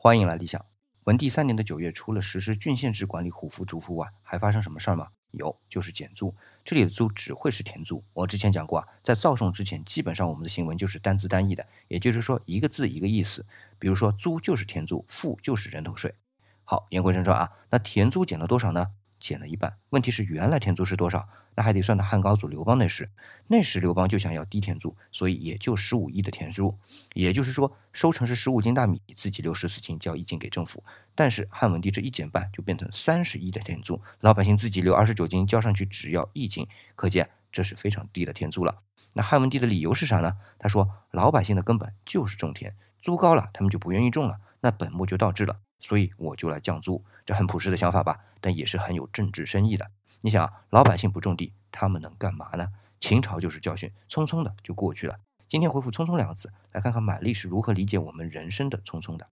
欢迎来理想。文帝三年的九月，除了实施郡县制管理虎符主符外，还发生什么事儿吗？有，就是减租。这里的租只会是田租。我之前讲过啊，在造宋之前，基本上我们的行文就是单字单义的，也就是说一个字一个意思。比如说租就是田租，赋就是人头税。好，言归正传啊，那田租减了多少呢？减了一半。问题是原来田租是多少？那还得算到汉高祖刘邦那时。那时刘邦就想要低田租，所以也就十五亿的田租。也就是说，收成是十五斤大米，自己留十四斤交一斤给政府。但是汉文帝这一减半，就变成三十亿的田租，老百姓自己留二十九斤，交上去只要一斤，可见这是非常低的田租了。那汉文帝的理由是啥呢？他说老百姓的根本就是种田，租高了，他们就不愿意种了，那本末就倒置了。所以我就来降租，这很朴实的想法吧，但也是很有政治深意的。你想，老百姓不种地，他们能干嘛呢？秦朝就是教训，匆匆的就过去了。今天回复“匆匆”两个字，来看看满历是如何理解我们人生的匆匆的。